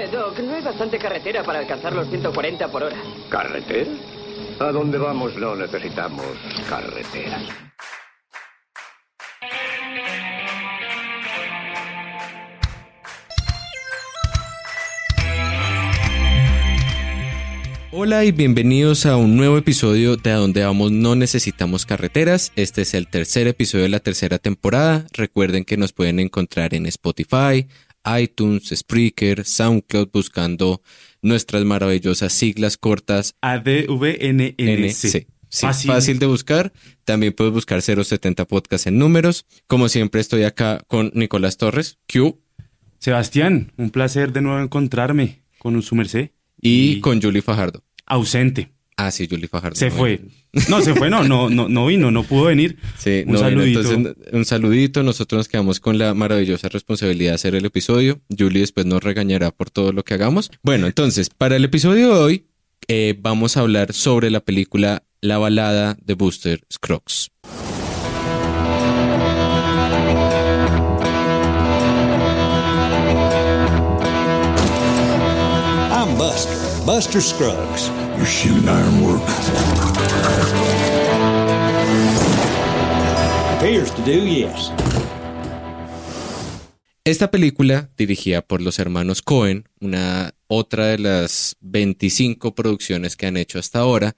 Eh, Doc, no hay bastante carretera para alcanzar los 140 por hora. ¿Carretera? A donde vamos no necesitamos carreteras. Hola y bienvenidos a un nuevo episodio de A donde vamos no necesitamos carreteras. Este es el tercer episodio de la tercera temporada. Recuerden que nos pueden encontrar en Spotify, iTunes, Spreaker, SoundCloud buscando nuestras maravillosas siglas cortas ADVNNC. Sí, fácil. de buscar. También puedes buscar 070 Podcast en números. Como siempre estoy acá con Nicolás Torres, Q. Sebastián, un placer de nuevo encontrarme con su merced. Y, con Julie Fajardo. Ausente. Ah, sí, Julie Fajardo. Se fue. No, se fue, no, no, no, no vino, no pudo venir. Sí, un saludito. un saludito. Nosotros nos quedamos con la maravillosa responsabilidad de hacer el episodio. Julie después nos regañará por todo lo que hagamos. Bueno, entonces, para el episodio de hoy, eh, vamos a hablar sobre la película La balada de Buster Scruggs. Buster Scruggs. Appears to do, yes. Esta película, dirigida por los hermanos Cohen, una otra de las 25 producciones que han hecho hasta ahora,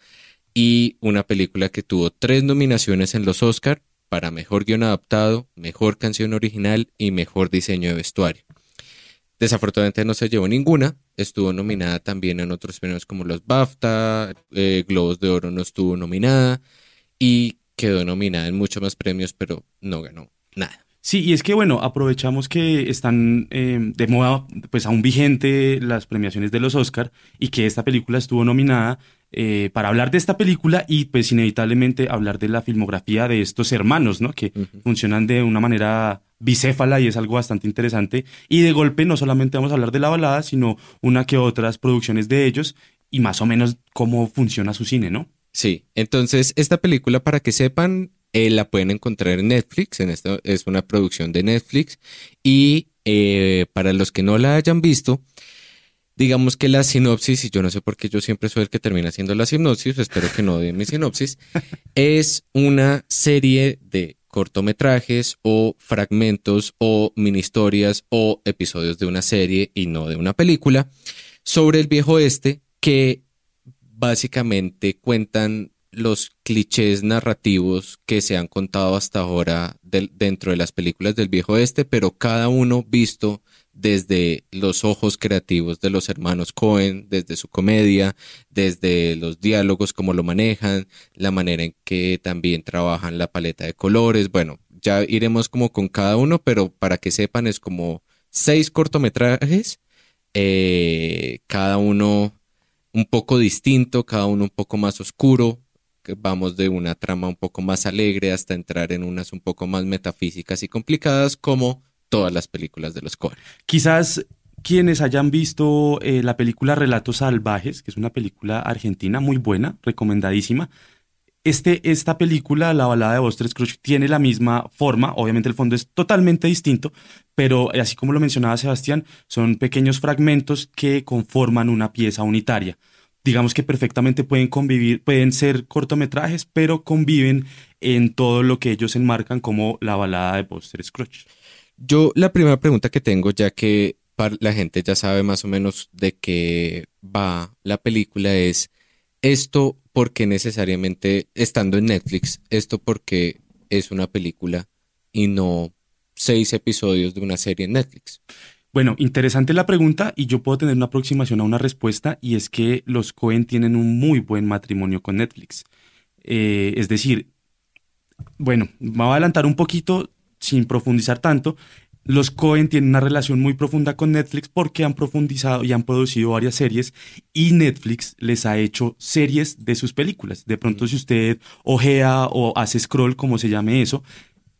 y una película que tuvo tres nominaciones en los Oscar para Mejor Guión Adaptado, Mejor Canción Original y Mejor Diseño de Vestuario. Desafortunadamente no se llevó ninguna. Estuvo nominada también en otros premios como los BAFTA, eh, Globos de Oro no estuvo nominada y quedó nominada en muchos más premios, pero no ganó nada. Sí, y es que bueno, aprovechamos que están eh, de moda, pues aún vigente las premiaciones de los Oscar y que esta película estuvo nominada eh, para hablar de esta película y pues inevitablemente hablar de la filmografía de estos hermanos, ¿no? Que funcionan de una manera bicéfala y es algo bastante interesante. Y de golpe no solamente vamos a hablar de la balada, sino una que otras producciones de ellos y más o menos cómo funciona su cine, ¿no? Sí, entonces esta película, para que sepan, eh, la pueden encontrar en Netflix, en esto es una producción de Netflix y eh, para los que no la hayan visto, digamos que la sinopsis, y yo no sé por qué yo siempre soy el que termina haciendo la sinopsis, espero que no den mi sinopsis, es una serie de cortometrajes o fragmentos o mini historias o episodios de una serie y no de una película sobre el viejo este que básicamente cuentan los clichés narrativos que se han contado hasta ahora dentro de las películas del viejo este, pero cada uno visto desde los ojos creativos de los hermanos Cohen, desde su comedia, desde los diálogos, cómo lo manejan, la manera en que también trabajan la paleta de colores. Bueno, ya iremos como con cada uno, pero para que sepan es como seis cortometrajes, eh, cada uno un poco distinto, cada uno un poco más oscuro. Vamos de una trama un poco más alegre hasta entrar en unas un poco más metafísicas y complicadas como todas las películas de los Coen. Quizás quienes hayan visto eh, la película Relatos Salvajes, que es una película argentina muy buena, recomendadísima. Este, esta película, La balada de Buster Scrooge, tiene la misma forma, obviamente el fondo es totalmente distinto, pero así como lo mencionaba Sebastián, son pequeños fragmentos que conforman una pieza unitaria. Digamos que perfectamente pueden convivir, pueden ser cortometrajes, pero conviven en todo lo que ellos enmarcan como la balada de Buster Scrooge. Yo la primera pregunta que tengo, ya que la gente ya sabe más o menos de qué va la película, es esto porque necesariamente estando en Netflix, esto porque es una película y no seis episodios de una serie en Netflix. Bueno, interesante la pregunta y yo puedo tener una aproximación a una respuesta y es que los Cohen tienen un muy buen matrimonio con Netflix. Eh, es decir, bueno, me a adelantar un poquito, sin profundizar tanto, los Cohen tienen una relación muy profunda con Netflix porque han profundizado y han producido varias series y Netflix les ha hecho series de sus películas. De pronto, si usted ojea o hace scroll, como se llame eso,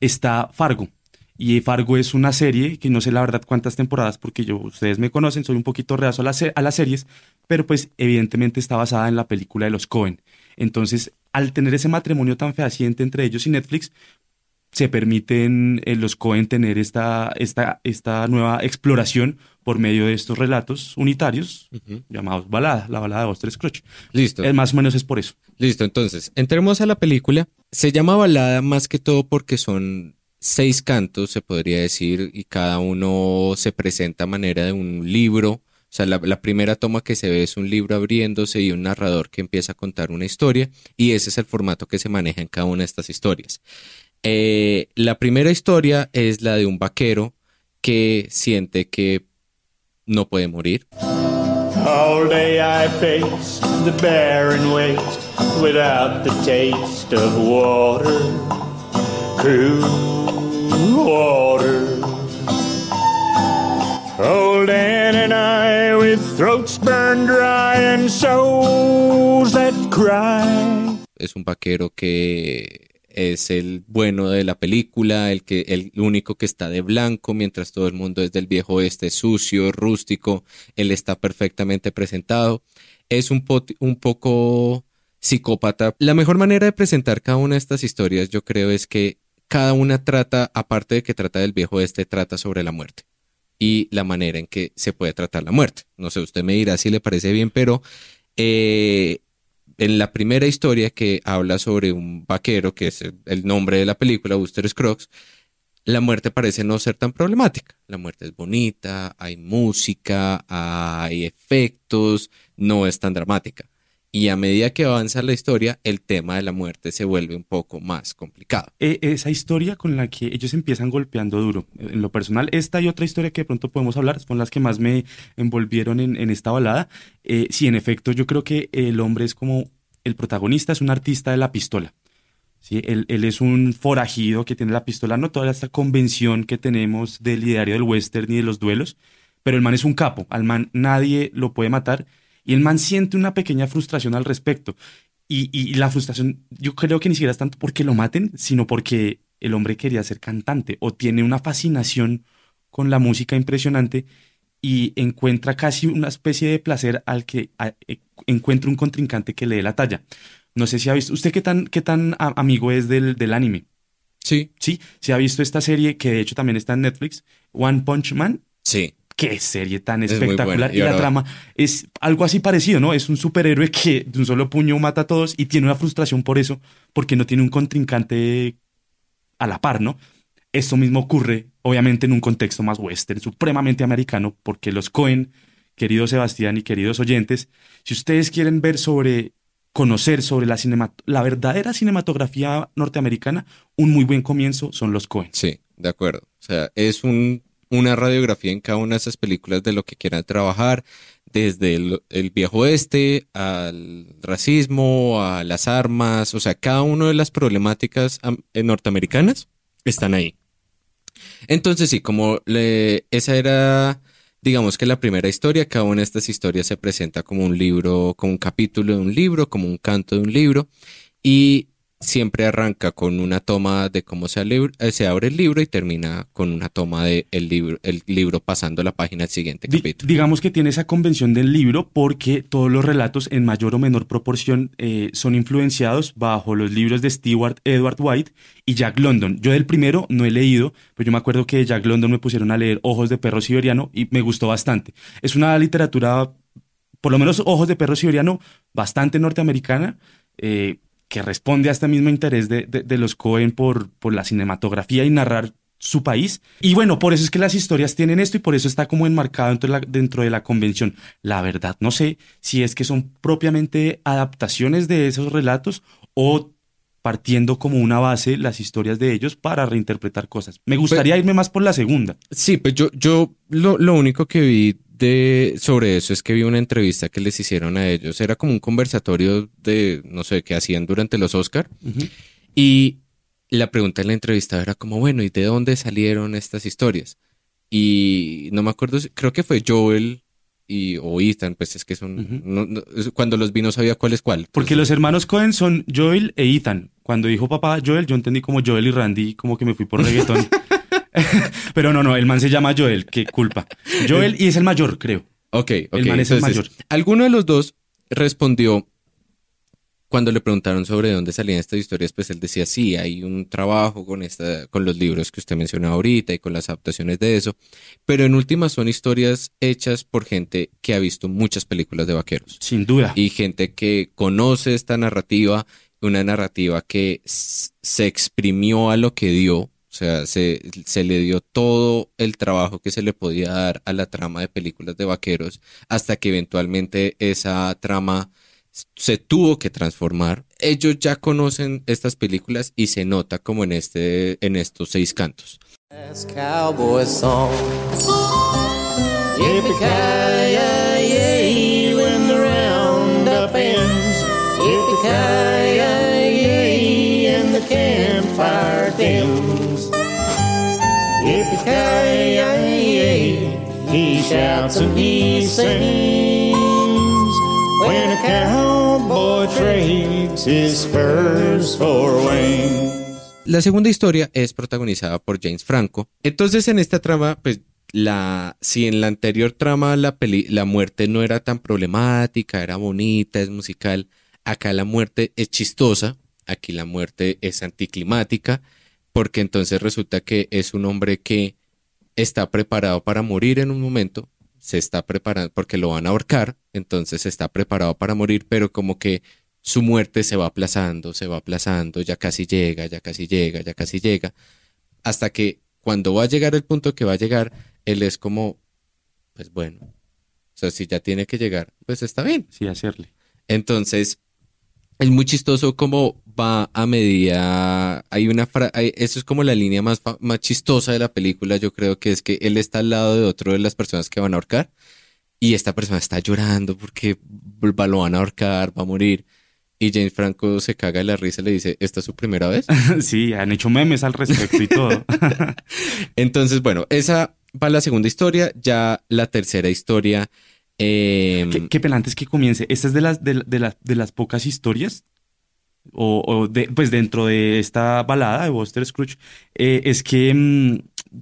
está Fargo. Y Fargo es una serie que no sé la verdad cuántas temporadas, porque yo, ustedes me conocen, soy un poquito reazo a las, series, pero pues evidentemente está basada en la película de los Cohen. Entonces, al tener ese matrimonio tan fehaciente entre ellos y Netflix, se permiten eh, los Cohen tener esta, esta, esta nueva exploración por medio de estos relatos unitarios llamados balada, la balada de Buster Scrooge. Listo. Más o menos es por eso. Listo, entonces, entremos a la película. Se llama balada más que todo porque son seis cantos, se podría decir, y cada uno se presenta a manera de un libro. O sea, la, la primera toma que se ve es un libro abriéndose y un narrador que empieza a contar una historia, y ese es el formato que se maneja en cada una de estas historias. Eh, la primera historia es la de un vaquero que siente que no puede morir. All day I faced the barren waste without the taste of water, cool water. Old Ann and I with throats burned dry and souls that cry. Es un vaquero que es el bueno de la película, el que el único que está de blanco, mientras todo el mundo es del viejo oeste sucio, rústico, él está perfectamente presentado. Es un, po- un poco psicópata. La mejor manera de presentar cada una de estas historias, yo creo, es que cada una trata, aparte de que trata del viejo oeste, trata sobre la muerte y la manera en que se puede tratar la muerte. No sé, usted me dirá si le parece bien, pero eh, en la primera historia que habla sobre un vaquero, que es el, nombre de la película, Buster Scruggs, la muerte parece no ser tan problemática. La muerte es bonita, hay música, hay efectos, no es tan dramática. Y a medida que avanza la historia, el tema de la muerte se vuelve un poco más complicado. E- esa historia con la que ellos empiezan golpeando duro. En lo personal, esta y otra historia que de pronto podemos hablar son las que más me envolvieron en, esta balada. Eh, sí, en efecto, yo creo que el hombre es como el protagonista, es un artista de la pistola. ¿sí? Él, es un forajido que tiene la pistola, no toda esta convención que tenemos del ideario del western y de los duelos, pero el man es un capo, al man nadie lo puede matar y el man siente una pequeña frustración al respecto. Y, y la frustración, yo creo que ni siquiera es tanto porque lo maten, sino porque el hombre quería ser cantante o tiene una fascinación con la música impresionante y encuentra casi una especie de placer al que a- e- encuentra un contrincante que le dé la talla. No sé si ha visto, ¿usted qué tan, qué tan a- amigo es del, del anime? Sí, Sí, se ha visto esta serie que de hecho también está en Netflix, One Punch Man. sí. Qué serie tan Es espectacular. Y, la ahora- trama es algo así parecido, ¿no? Es un superhéroe que de un solo puño mata a todos y tiene una frustración por eso, porque no tiene un contrincante a la par, ¿no? Esto mismo ocurre, obviamente, en un contexto más western, supremamente americano, porque los Cohen, querido Sebastián y queridos oyentes, si ustedes quieren ver sobre, conocer sobre la, la verdadera cinematografía norteamericana, un muy buen comienzo son los Cohen. Sí, de acuerdo. O sea, es un, una radiografía en cada una de esas películas de lo que quieran trabajar, desde el, viejo oeste al racismo, a las armas, o sea, cada una de las problemáticas eh, norteamericanas están ahí. Entonces, sí, como le- esa era, digamos que la primera historia, cada una de estas historias se presenta como un libro, como un capítulo de un libro, como un canto de un libro, y siempre arranca con una toma de cómo se, eh, se abre el libro y termina con una toma de el libro, el libro pasando la página al siguiente capítulo. digamos que tiene esa convención del libro porque todos los relatos en mayor o menor proporción eh, son influenciados bajo los libros de Stewart Edward White y Jack London. Yo del primero no he leído, pero yo me acuerdo que de Jack London me pusieron a leer Ojos de Perro Siberiano y me gustó bastante. Es una literatura, por lo menos Ojos de Perro Siberiano, bastante norteamericana. eh, que responde a este mismo interés de, de- de los Cohen por, por la cinematografía y narrar su país. Y bueno, por eso es que las historias tienen esto y por eso está como enmarcado dentro de la, dentro de la convención. La verdad, no sé si es que son propiamente adaptaciones de esos relatos o partiendo como una base las historias de ellos para reinterpretar cosas. Me gustaría irme más por la segunda. Sí, pues yo, yo lo, lo único que vi de sobre eso es que vi una entrevista que les hicieron a ellos. Era como un conversatorio de, no sé, que hacían durante los Oscar. Y la pregunta en la entrevista era como, bueno, ¿y de dónde salieron estas historias? Y no me acuerdo, si- creo que fue Joel y, o Ethan, pues es que son, Ujú. no- no- cuando los vi no sabía cuál es cuál. Porque los hermanos Cohen son Joel e Ethan. Cuando dijo papá Joel, yo entendí como Joel y Randy, como que me fui por reggaetón. Pero no, no, el man se llama Joel, qué culpa. Joel y es el mayor, creo. Ok, ok. El man es el mayor. Alguno de los dos respondió cuando le preguntaron sobre dónde salían estas historias, pues él decía, sí, hay un trabajo con, esta, con los libros que usted mencionó ahorita y con las adaptaciones de eso, pero en últimas son historias hechas por gente que ha visto muchas películas de vaqueros. Sin duda. Y gente que conoce esta narrativa, una narrativa que se exprimió a lo que dio, o sea, se, se le dio todo el trabajo que se le podía dar a la trama de películas de vaqueros hasta que eventualmente esa trama se tuvo que transformar. Ellos ya conocen estas películas y se nota como en este en estos seis cantos. He. When a his spurs. La segunda historia es protagonizada por James Franco. Entonces, en esta trama, pues, la, si en la anterior trama la, peli- la muerte no era tan problemática, era bonita, es musical, acá la muerte es chistosa, aquí la muerte es anticlimática, porque entonces resulta que es un hombre que está preparado para morir en un momento, se está preparando porque lo van a ahorcar, entonces está preparado para morir, pero como que su muerte se va aplazando, se va aplazando, ya casi llega, ya casi llega, ya casi llega, hasta que cuando va a llegar el punto que va a llegar, él es como, pues bueno, o sea, si ya tiene que llegar, pues está bien. Sí, hacerle. Entonces, es muy chistoso cómo va a medida. Hay una fra- hay- eso es como la línea más, fa- más chistosa de la película. Yo creo que es que él está al lado de otro de las personas que van a ahorcar y esta persona está llorando porque va- lo van a ahorcar, va a morir. Y James Franco se caga de la risa y le dice: ¿Esta es su primera vez? sí, han hecho memes al respecto y todo. Entonces, bueno, esa va la segunda historia. Ya la tercera historia. Eh, qué, qué pelante es que comience. Esta es de las, de, la- de las- de las pocas historias, o, o de, pues dentro de esta balada de Buster Scrooge, eh, es que mm,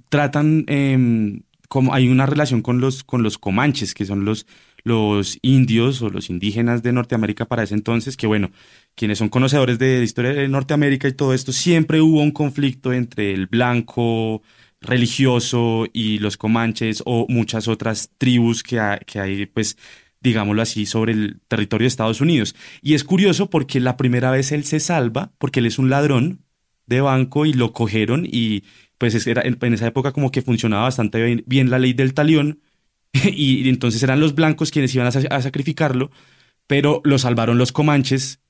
tratan, em, como hay una relación con los, con los comanches, que son los, los indios o los indígenas de Norteamérica para ese entonces, que bueno, quienes son conocedores de la historia de Norteamérica y todo esto, siempre hubo un conflicto entre el blanco religioso y los comanches o muchas otras tribus que, que hay, pues, digámoslo así, sobre el territorio de Estados Unidos. Y es curioso porque la primera vez él se salva, porque él es un ladrón de banco y lo cogieron y pues es- era, en, esa época como que funcionaba bastante bien, la ley del talión y, entonces eran los blancos quienes iban a sacrificarlo, pero lo salvaron los comanches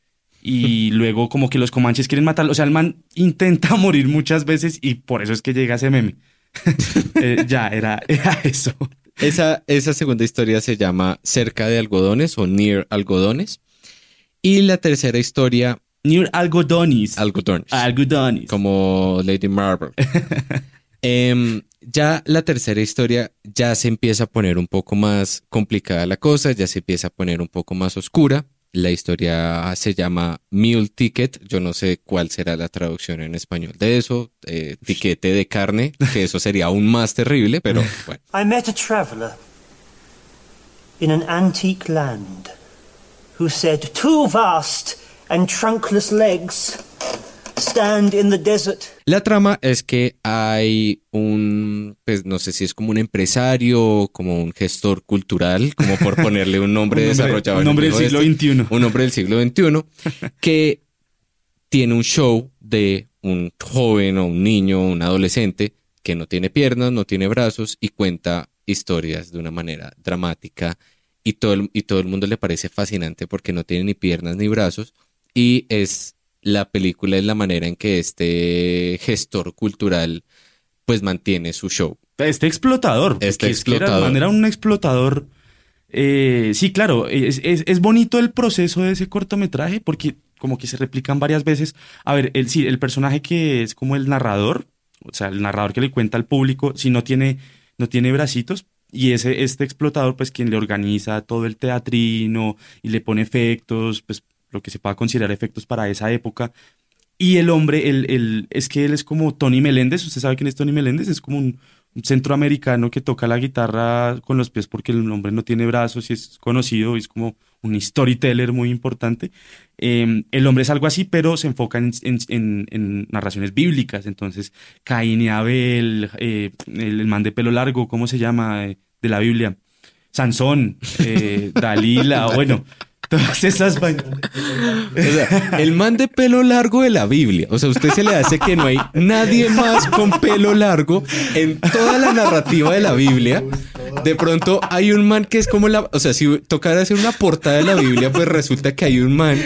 y luego como que los comanches quieren matarlo. O sea, el man intenta morir muchas veces y por eso es que llega ese meme. Eh, ya, era, era eso. Esa, esa segunda historia se llama Cerca de algodones o Near algodones. Y la tercera historia, Near algodonis. algodones. algodonis. como Lady Marvel. Em, ya la tercera historia ya se empieza a poner un poco más complicada la cosa, ya se empieza a poner un poco más oscura. La historia se llama Mule Ticket. Yo no sé cuál será la traducción en español de eso. eh, tiquete de carne, que eso sería aún más terrible, pero bueno. I met a traveller in an antique land who said, Two vast and trunkless legs stand in the desert. La trama es que hay un, pues no sé si es como un empresario, como un gestor cultural, como por ponerle un nombre Un nombre- desarrollado. un en nombre el del siglo este, XXI. Un hombre del siglo XXI que tiene un show de un joven o un niño, un adolescente que no tiene piernas, no tiene brazos y cuenta historias de una manera dramática y todo el, y todo el mundo le parece fascinante porque no tiene ni piernas ni brazos y es la película es la manera en que este gestor cultural pues mantiene su show. Este explotador. Este era- explotador. man, Era, un explotador. eh, sí, claro, es, es- es bonito el proceso de ese cortometraje porque como que se replican varias veces. A ver, el, sí, el personaje que es como el narrador, o sea, el narrador que le cuenta al público, si no tiene, no tiene bracitos, y ese, este explotador, pues quien le organiza todo el teatrino y le pone efectos, pues lo que se pueda considerar efectos para esa época. Y el hombre, el, el- es que él es como Tony Meléndez. ¿Usted sabe quién es Tony Meléndez? Es como un centroamericano que toca la guitarra con los pies porque el hombre no tiene brazos y es conocido, y es como un storyteller muy importante. Eh, el hombre es algo así, pero se enfoca en, en- en- en narraciones bíblicas. Entonces, Caín y Abel, eh, el, el man de pelo largo, ¿cómo se llama? eh, de la Biblia. Sansón, eh, Dalila, bueno, todas esas vainas. O sea, el man de pelo largo de la Biblia. O sea, usted se le hace que no hay nadie más con pelo largo en toda la narrativa de la Biblia. De pronto hay un man que es como la. O sea, si tocara hacer una portada de la Biblia, pues resulta que hay un man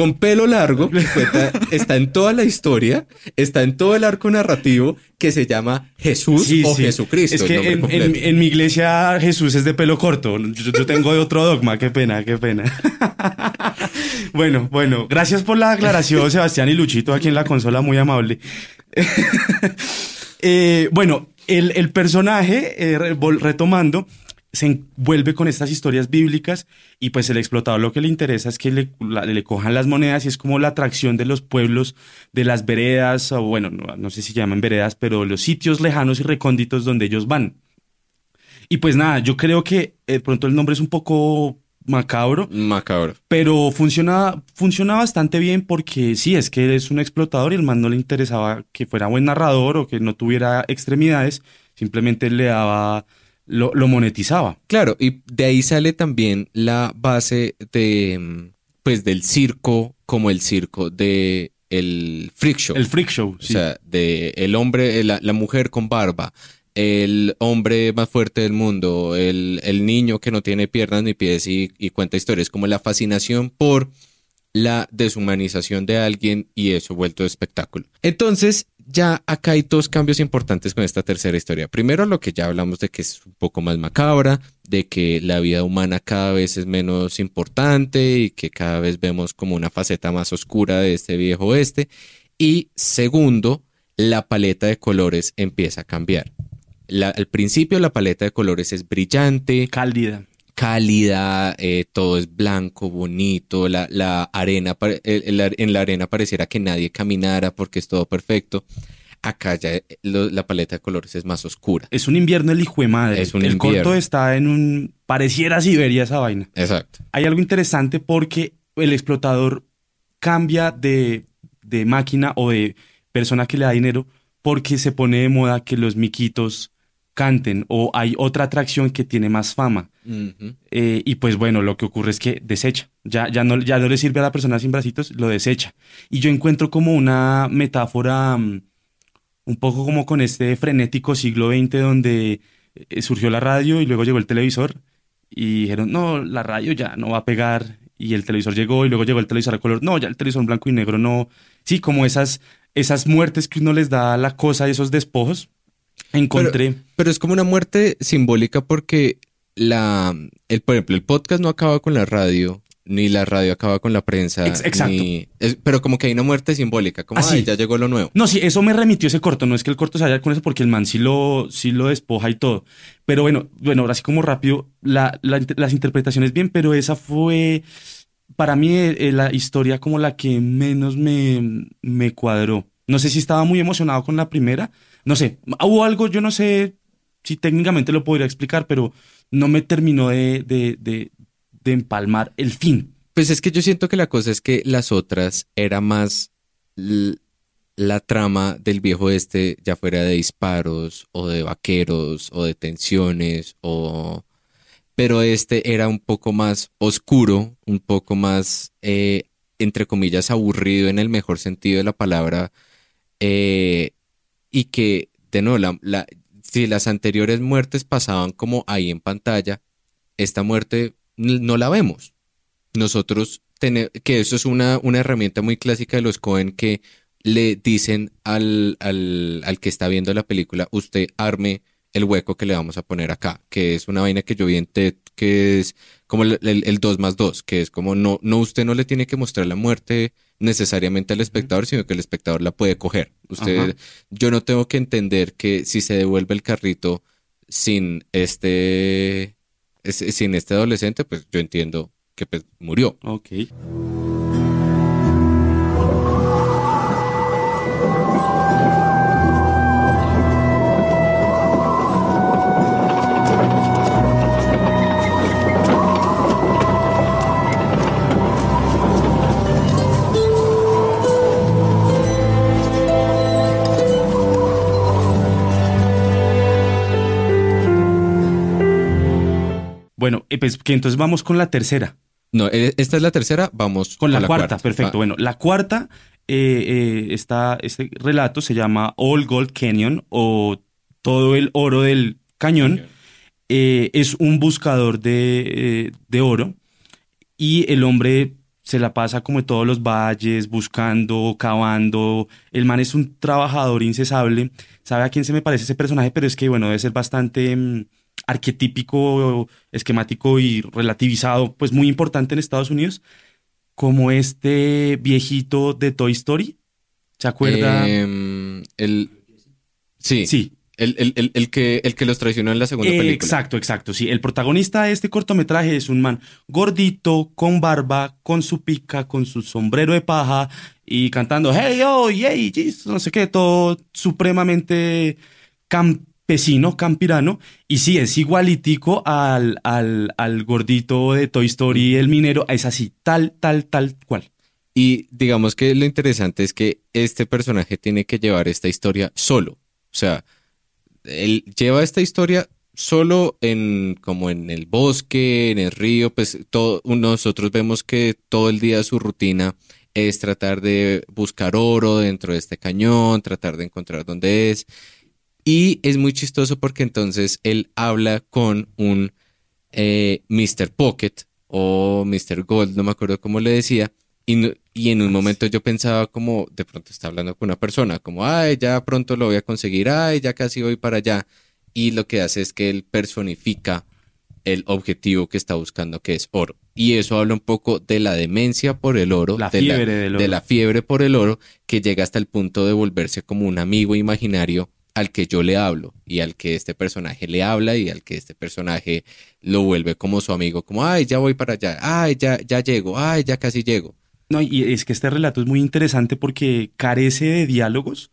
con pelo largo que cuenta- está en toda la historia, está en todo el arco narrativo que se llama Jesús Sí, o sí. Jesucristo. Es que en, completo. en- en mi iglesia Jesús es de pelo corto. Yo, yo tengo otro dogma. Qué pena, qué pena. bueno, bueno. Gracias por la aclaración, Sebastián y Luchito, aquí en la consola, muy amable. Eh, bueno, el, el personaje, eh, retomando, se envuelve con estas historias bíblicas y pues el explotador lo que le interesa es que le, la- le cojan las monedas y es como la atracción de los pueblos, de las veredas, o bueno, no, no sé si llaman veredas, pero los sitios lejanos y recónditos donde ellos van. Y pues nada, yo creo que eh, de pronto el nombre es un poco macabro, Macabro. pero funciona, funciona bastante bien porque sí, es que él es un explotador y el man no le interesaba que fuera buen narrador o que no tuviera extremidades, simplemente le daba, lo, lo monetizaba. Claro, y de ahí sale también la base de mm, pues del circo como el circo de el freak show. El freak show, o sí. sea, de el hombre, la, la mujer con barba, el hombre más fuerte del mundo, el, el niño que no tiene piernas ni pies y, y cuenta historias, como la fascinación por la deshumanización de alguien y eso vuelto de espectáculo. Entonces, ya acá hay dos cambios importantes con esta tercera historia. Primero, lo que ya hablamos de que es un poco más macabra, de que la vida humana cada vez es menos importante y que cada vez vemos como una faceta más oscura de este viejo oeste. Y segundo, la paleta de colores empieza a cambiar. La- al principio la paleta de colores es brillante, Cálida. Cálida, eh, todo es blanco, bonito, la, la arena, pare- el- el- en la arena pareciera que nadie caminara porque es todo perfecto. Acá ya eh, lo- la paleta de colores es más oscura. Es un invierno el hijo de madre. Es un el invierno. corto está en un... Pareciera Siberia esa vaina. Exacto. hay algo interesante porque el explotador cambia de, de máquina o de persona que le da dinero porque se pone de moda que los miquitos canten o hay otra atracción que tiene más fama. Eh, y pues bueno, lo que ocurre es que desecha. Ya, ya, no, ya no le sirve a la persona sin bracitos, lo desecha. Y yo encuentro como una metáfora mm, un poco como con este frenético siglo XX donde eh, surgió la radio y luego llegó el televisor y dijeron, no, la radio ya no va a pegar. Y el televisor llegó y luego llegó el televisor a color. No, ya el televisor en blanco y negro no. Sí, como esas, esas muertes que uno les da a la cosa, esos despojos. Encontré. Pero es como una muerte simbólica porque la, el, por ejemplo, el podcast no acaba con la radio, ni la radio acaba con la prensa. Ex- exacto. ni- es- pero como que hay una muerte simbólica, como Así. "Ay, ya llegó lo nuevo. No, sí, eso me remitió ese corto. No es que el corto se vaya con eso porque el man sí lo, sí lo despoja y todo. Pero bueno, bueno, ahora sí como rápido, la, la las interpretaciones bien, pero esa fue para mí eh, la historia como la que menos me, me cuadró. No sé si estaba muy emocionado con la primera. No sé, hubo algo, yo no sé si técnicamente lo podría explicar, pero no me terminó de, de, de, empalmar el fin. Pues es que yo siento que la cosa es que las otras era más la trama del viejo este, ya fuera de disparos o de vaqueros o de tensiones o... Pero este era un poco más oscuro, un poco más, eh, entre comillas, aburrido en el mejor sentido de la palabra. eh, y que, de nuevo, la- la- si las anteriores muertes pasaban como ahí en pantalla, esta muerte no la vemos. Nosotros tenemos, que eso es una, una herramienta muy clásica de los Cohen que le dicen al, al, al que está viendo la película, usted arme el hueco que le vamos a poner acá, que es una vaina que yo vi en TED, que es como el, el, el 2 más 2, que es como no, no, usted no le tiene que mostrar la muerte necesariamente al espectador, sino que el espectador la puede coger. Usted, Ajá. yo no tengo que entender que si se devuelve el carrito sin este, es- sin este adolescente, pues yo entiendo que pues, murió. Ok. Pues que entonces vamos con la tercera. No, eh, esta es la tercera, vamos Con la, cuarta, perfecto. Ah, Bueno, la cuarta, eh, eh, está, este relato se llama All Gold Canyon o Todo el Oro del Cañón. Eh, es un buscador de, de oro y el hombre se la pasa como en todos los valles, buscando, cavando. El man es un trabajador incesable. ¿Sabe a quién se me parece ese personaje? Pero es que, bueno, debe ser bastante mm, arquetípico, esquemático y relativizado, pues muy importante en Estados Unidos, como este viejito de Toy Story. ¿Se acuerda? em, el, sí, sí, El, el- el- que, el que los traicionó en la segunda película. Exacto, exacto. Sí, el protagonista de este cortometraje es un man gordito, con barba, con su pica, con su sombrero de paja y cantando Hey, oh, yay, Jesus", no sé qué, todo supremamente campesino, campirano. Y sí, es igualitico al, al, al gordito de Toy Story, el minero. Es así, tal, tal, tal cual. Y digamos que lo interesante es que este personaje tiene que llevar esta historia solo. O sea, él lleva esta historia solo en como en el bosque, en el río, pues todo, nosotros vemos que todo el día su rutina es tratar de buscar oro dentro de este cañón, tratar de encontrar dónde es. Y es muy chistoso porque entonces él habla con un eh, Mr. Pocket o Mr. Gold, no me acuerdo cómo le decía. Y, no- y en un momento yo pensaba como, de pronto está hablando con una persona, como, ay, ya pronto lo voy a conseguir, ay, ya casi voy para allá. Y lo que hace es que él personifica el objetivo que está buscando, que es oro. Y eso habla un poco de la demencia por el oro, La de, del oro. de la fiebre por el oro, que llega hasta el punto de volverse como un amigo imaginario al que yo le hablo y al que este personaje le habla y al que este personaje lo vuelve como su amigo, como, ay, ya voy para allá, ay, ya, ya llego, ay, ya casi llego. No, y es que este relato es muy interesante porque carece de diálogos.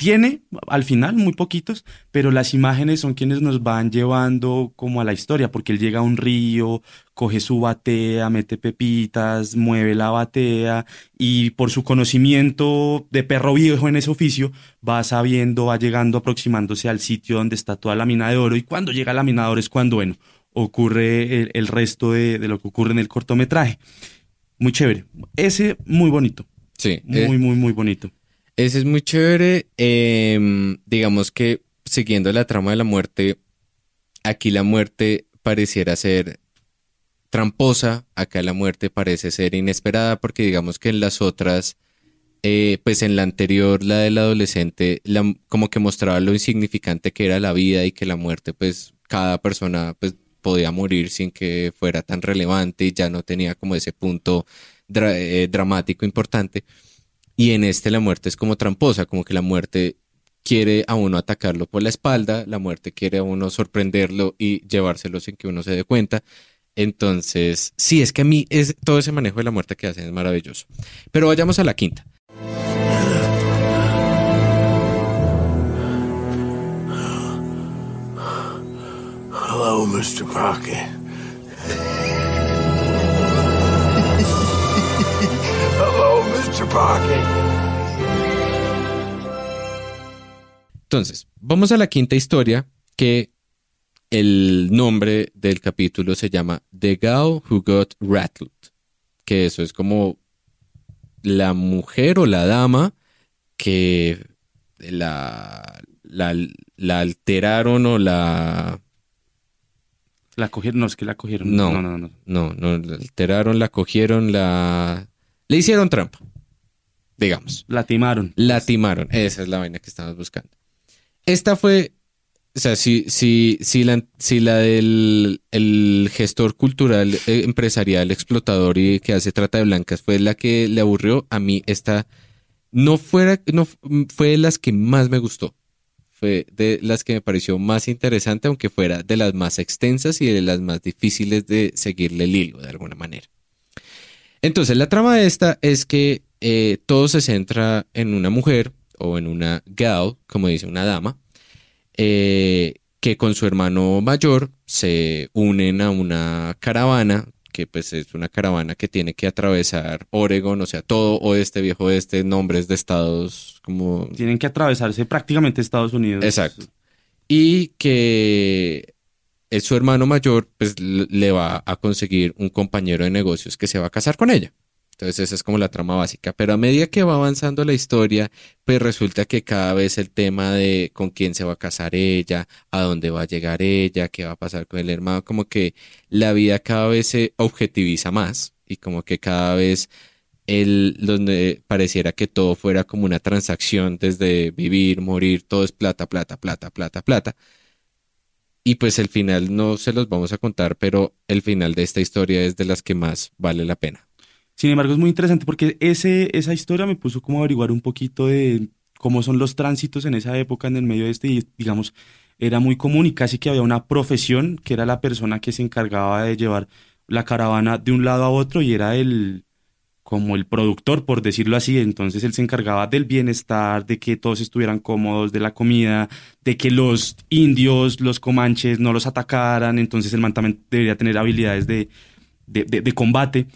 Tiene, al final, muy poquitos, pero las imágenes son quienes nos van llevando como a la historia, porque él llega a un río, coge su batea, mete pepitas, mueve la batea y por su conocimiento de perro viejo en ese oficio, va sabiendo, va llegando, aproximándose al sitio donde está toda la mina de oro y cuando llega la mina de oro es cuando, bueno, ocurre el, el resto de, de lo que ocurre en el cortometraje. Muy chévere. Ese muy bonito. Sí, Muy, eh, muy, muy bonito. Ese es muy chévere. Em, digamos que siguiendo la trama de la muerte, aquí la muerte pareciera ser tramposa, acá la muerte parece ser inesperada, porque digamos que en las otras, eh, pues en la anterior, la del adolescente, la- como que mostraba lo insignificante que era la vida y que la muerte, pues cada persona pues podía morir sin que fuera tan relevante y ya no tenía como ese punto eh, dramático importante. Y en este la muerte es como tramposa, como que la muerte quiere a uno atacarlo por la espalda, la muerte quiere a uno sorprenderlo y llevárselo sin que uno se dé cuenta. Entonces, sí, es que a mí es, todo ese manejo de la muerte que hacen es maravilloso. Pero vayamos a la quinta. Hello, Mr. Pocket. Hello, Mr. Pocket. Entonces, vamos a la quinta historia, que el nombre del capítulo se llama The Gal Who Got Rattled, que eso es como la mujer o la dama que la, la, la alteraron o la... La cogieron, no, es que la cogieron. No. no, no. no. No, no, la alteraron, la cogieron, la... Le hicieron trampa, digamos. La timaron. La timaron. Esa es la vaina que estamos buscando. Esta fue, o sea, si, si, si, la, si la del el gestor cultural, eh, empresarial, explotador y que hace trata de blancas fue la que le aburrió, a mí esta no fuera, no f- fue de las que más me gustó. Fue de las que me pareció más interesante, aunque fuera de las más extensas y de las más difíciles de seguirle el hilo de alguna manera. Entonces, la trama de esta es que eh, todo se centra en una mujer o en una gal, como dice una dama, eh, que con su hermano mayor se unen a una caravana, que pues es una caravana que tiene que atravesar Oregon, o sea, todo oeste, viejo oeste, nombres de estados como Tienen que atravesarse prácticamente Estados Unidos. Exacto. Y que es su hermano mayor, pues le va a conseguir un compañero de negocios que se va a casar con ella. Entonces esa es como la trama básica. Pero a medida que va avanzando la historia, pues resulta que cada vez el tema de con quién se va a casar ella, a dónde va a llegar ella, qué va a pasar con el hermano, como que la vida cada vez se objetiviza más y como que cada vez el, donde pareciera que todo fuera como una transacción desde vivir, morir, todo es plata, plata, plata, plata, plata. Y pues el final no se los vamos a contar, pero el final de esta historia es de las que más vale la pena. Sin embargo, es muy interesante porque ese, esa historia me puso como a averiguar un poquito de cómo son los tránsitos en esa época en el medio este y digamos, era muy común y casi que había una profesión que era la persona que se encargaba de llevar la caravana de un lado a otro y era el como el productor, por decirlo así. Entonces él se encargaba del bienestar, de que todos estuvieran cómodos, de la comida, de que los indios, los comanches no los atacaran. Entonces el man también debería tener habilidades de, de, de- de combate.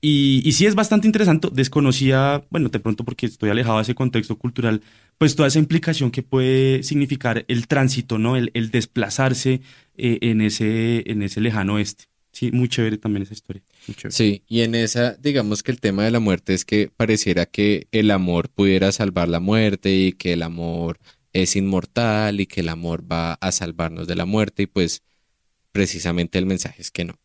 Y, sí es bastante interesante, desconocía, bueno, de pronto porque estoy alejado de ese contexto cultural, pues toda esa implicación que puede significar el tránsito, ¿no? El, desplazarse eh, en, ese, en ese lejano oeste. Sí, muy chévere también esa historia. Sí, y en esa, digamos que el tema de la muerte es que pareciera que el amor pudiera salvar la muerte y que el amor es inmortal y que el amor va a salvarnos de la muerte y pues precisamente el mensaje es que no.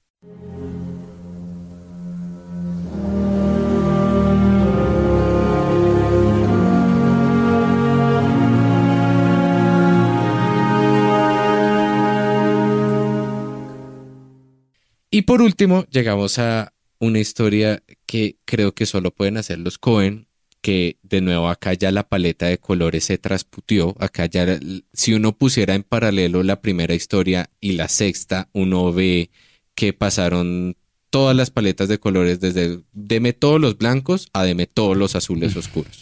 Y por último, llegamos a una historia que creo que solo pueden hacer los Cohen, que de nuevo acá ya la paleta de colores se trasputió. Acá ya, si uno pusiera en paralelo la primera historia y la sexta, uno ve que pasaron todas las paletas de colores, desde deme todos los blancos a deme todos los azules oscuros.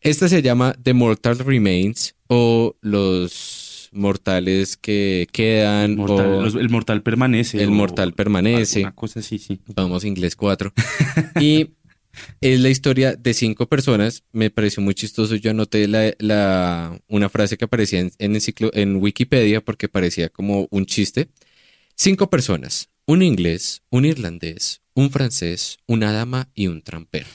Esta se llama The Mortal Remains o los mortales que quedan Mortal- o los- el mortal permanece. el mortal permanece. Una cosa así, sí. Vamos, inglés 4. Y es la historia de cinco personas. Me pareció muy chistoso. Yo anoté la, la- una frase que aparecía en, en, enciclo- en Wikipedia porque parecía como un chiste. Cinco personas. Un inglés, un irlandés, un francés, una dama y un trampero.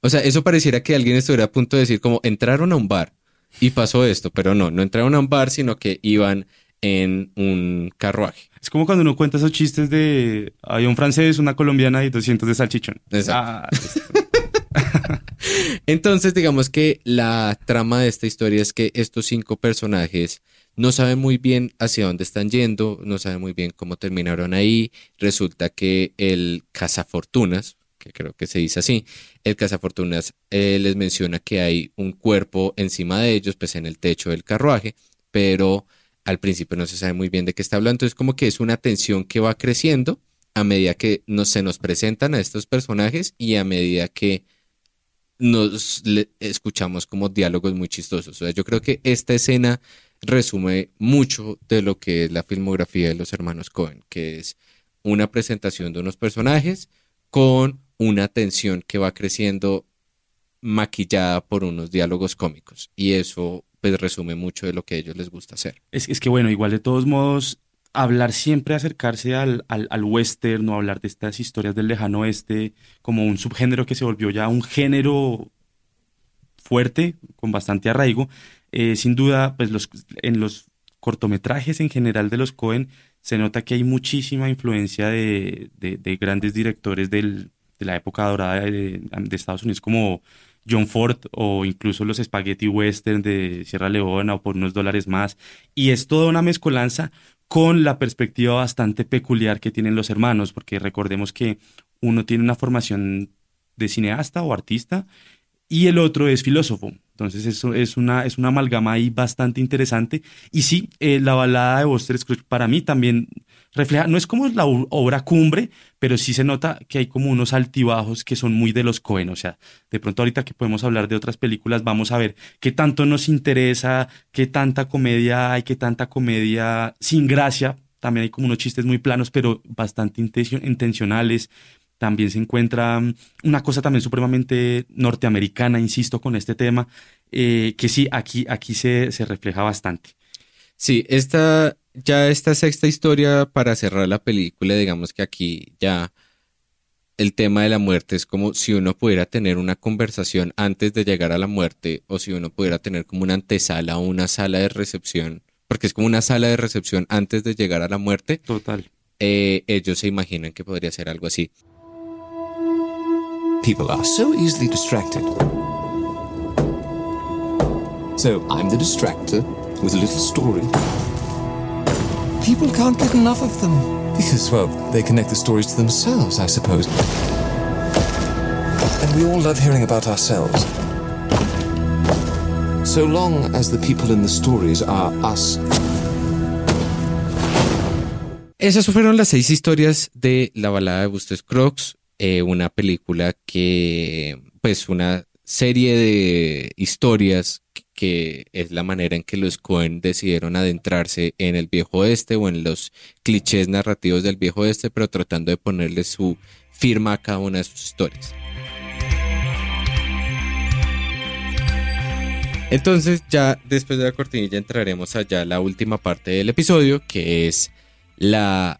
O sea, eso pareciera que alguien estuviera a punto de decir como entraron a un bar y pasó esto, pero no, no entraron a un bar, sino que iban en un carruaje. Es como cuando uno cuenta esos chistes de hay un francés, una colombiana y 200 de salchichón. Exacto. Ah. Entonces, digamos que la trama de esta historia es que estos cinco personajes no saben muy bien hacia dónde están yendo, no saben muy bien cómo terminaron ahí. Resulta que el cazafortunas, que creo que se dice así, el cazafortunas eh, les menciona que hay un cuerpo encima de ellos, pues en el techo del carruaje, pero al principio no se sabe muy bien de qué está hablando. Entonces, como que es una tensión que va creciendo a medida que nos, se nos presentan a estos personajes y a medida que nos escuchamos como diálogos muy chistosos. Yo creo que esta escena resume mucho de lo que es la filmografía de los hermanos Cohen, que es una presentación de unos personajes con una tensión que va creciendo maquillada por unos diálogos cómicos. Y eso pues resume mucho de lo que a ellos les gusta hacer. Es, que bueno, igual de todos modos, hablar siempre, acercarse al, al, al western hablar de estas historias del lejano oeste como un subgénero que se volvió ya un género fuerte, con bastante arraigo, eh, sin duda, pues los, en los cortometrajes en general de los Cohen se nota que hay muchísima influencia de- de grandes directores del- de la época dorada de, de Estados Unidos como John Ford o incluso los Spaghetti Western de Sierra Leona o por unos dólares más. Y es toda una mezcolanza con la perspectiva bastante peculiar que tienen los hermanos, porque recordemos que uno tiene una formación de cineasta o artista y el otro es filósofo. Entonces eso es una, es una amalgama ahí bastante interesante. Y sí, eh, la balada de Buster Scrooge para mí también refleja, no es como la obra cumbre, pero sí se nota que hay como unos altibajos que son muy de los Cohen. O sea, de pronto ahorita que podemos hablar de otras películas, vamos a ver qué tanto nos interesa, qué tanta comedia hay, qué tanta comedia sin gracia. También hay como unos chistes muy planos, pero bastante intencio- intencionales. También se encuentra mm, una cosa también supremamente norteamericana, insisto, con este tema, eh, que sí, aquí, aquí se, se refleja bastante. Sí, esta, ya esta sexta historia para cerrar la película, digamos que aquí ya el tema de la muerte es como si uno pudiera tener una conversación antes de llegar a la muerte o si uno pudiera tener como una antesala o una sala de recepción, porque es como una sala de recepción antes de llegar a la muerte. Total. Eh, ellos se imaginan que podría ser algo así. People are so easily distracted. So I'm the distractor with a little story. People can't get enough of them because, well, they connect the stories to themselves, I suppose. And we all love hearing about ourselves. So long as the people in the stories are us. Esas fueron las seis historias de La balada de Buster Scruggs, eh, una película que, pues, una serie de historias que es la manera en que los Cohen decidieron adentrarse en el viejo oeste o en los clichés narrativos del viejo oeste, pero tratando de ponerle su firma a cada una de sus historias. Entonces ya después de la cortinilla entraremos allá a la última parte del episodio, que es las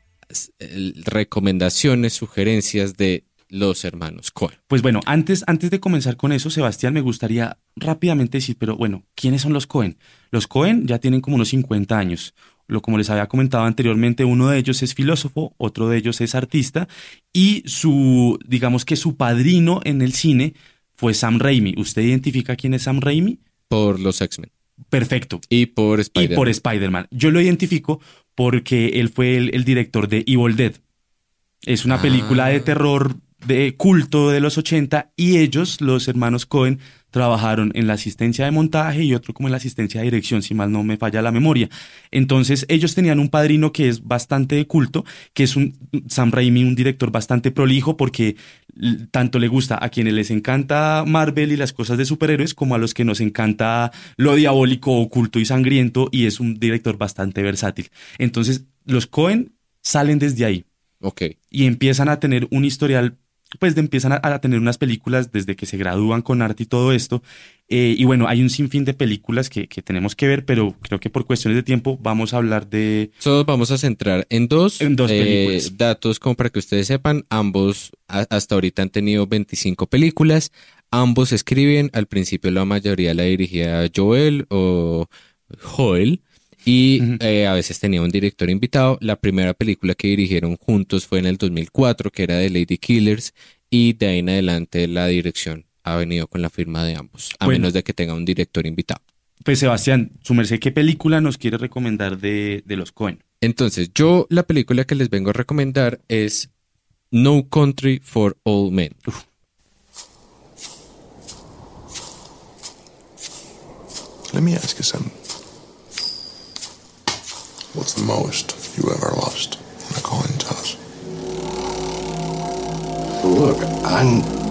recomendaciones, sugerencias de los hermanos Cohen. Pues bueno, antes, antes de comenzar con eso, Sebastián, me gustaría rápidamente decir, pero bueno, ¿quiénes son los Cohen? Los Cohen ya tienen como unos 50 años. Lo como les había comentado anteriormente, uno de ellos es filósofo, otro de ellos es artista y su, digamos que su padrino en el cine fue Sam Raimi. ¿Usted identifica quién es Sam Raimi? Por los X-Men. Perfecto. Y por Spider-Man. Y por Spider-Man. Yo lo identifico porque él fue el, el director de Evil Dead. Es una película de terror de culto de los 80 y ellos, los hermanos Cohen, trabajaron en la asistencia de montaje y otro como en la asistencia de dirección, si mal no me falla la memoria. Entonces ellos tenían un padrino que es bastante de culto, que es un Sam Raimi, un director bastante prolijo porque tanto le gusta a quienes les encanta Marvel y las cosas de superhéroes como a los que nos encanta lo diabólico, oculto y sangriento y es un director bastante versátil. Entonces los Cohen salen desde ahí. Ok. Y empiezan a tener un historial pues empiezan a, a, tener unas películas desde que se gradúan con arte y todo esto. Eh, y bueno, hay un sinfín de películas que, que, tenemos que ver, pero creo que por cuestiones de tiempo vamos a hablar de... Solo vamos a centrar en dos, en dos eh, datos como para que ustedes sepan. Ambos a, hasta ahorita han tenido 25 películas. Ambos escriben, al principio la mayoría la dirigía Joel o Joel y uh -huh. eh, a veces tenía un director invitado. La primera película que dirigieron juntos fue en el 2004, que era de Lady Killers, y de ahí en adelante la dirección ha venido con la firma de ambos, a bueno, menos de que tenga un director invitado. Pues Sebastián, su merced, ¿qué película nos quiere recomendar de, de los Cohen? Entonces, yo la película que les vengo a recomendar es No Country for All Men. Uf. Let me ask you something. What's the most you ever lost in a coin toss? Look, I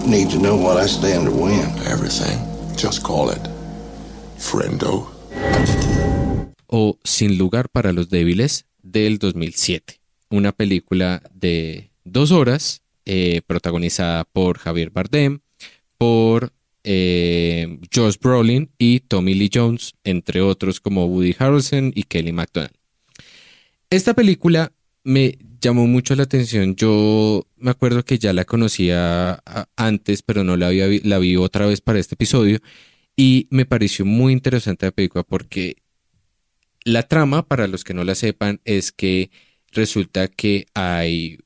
need to know what I stand to win. Everything. Just call it friendo. O Sin lugar para los débiles del 2007. Una película de dos horas eh, protagonizada por Javier Bardem, por eh, Josh Brolin y Tommy Lee Jones, entre otros como Woody Harrelson y Kelly MacDonald. Esta película me llamó mucho la atención. Yo me acuerdo que ya la conocía antes, pero no la, había, la vi otra vez para este episodio. Y me pareció muy interesante la película porque la trama, para los que no la sepan, es que resulta que hay,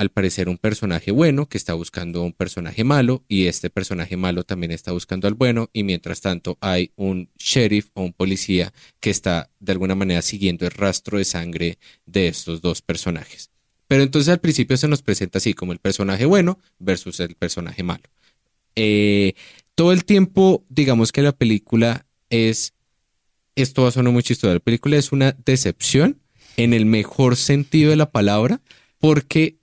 al parecer, un personaje bueno que está buscando un personaje malo y este personaje malo también está buscando al bueno y mientras tanto hay un sheriff o un policía que está de alguna manera siguiendo el rastro de sangre de estos dos personajes. Pero entonces al principio se nos presenta así como el personaje bueno versus el personaje malo. Eh, todo el tiempo, digamos que la película es, esto va a sonar muy chistoso, la película es una decepción en el mejor sentido de la palabra, porque...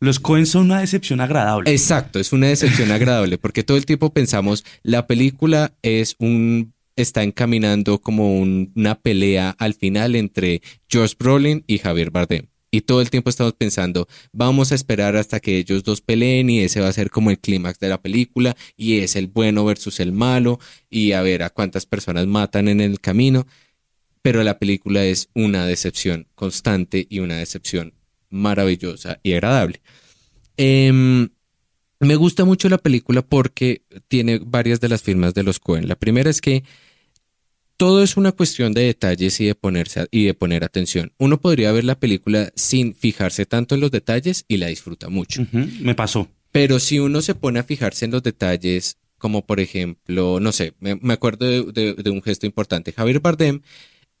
Los Cohen son una decepción agradable. Exacto, es una decepción agradable, porque todo el tiempo pensamos, la película es un está encaminando como un, una pelea al final entre Josh Brolin y Javier Bardem. Y todo el tiempo estamos pensando, vamos a esperar hasta que ellos dos peleen y ese va a ser como el clímax de la película y es el bueno versus el malo y a ver a cuántas personas matan en el camino. pero la película es una decepción constante y una decepción maravillosa y agradable. Em, me gusta mucho la película porque tiene varias de las firmas de los Cohen. La primera es que todo es una cuestión de detalles y de ponerse y de poner atención. Uno podría ver la película sin fijarse tanto en los detalles y la disfruta mucho. Me pasó. Pero si uno se pone a fijarse en los detalles, como por ejemplo, no sé, me, me acuerdo de, de- de un gesto importante. Javier Bardem,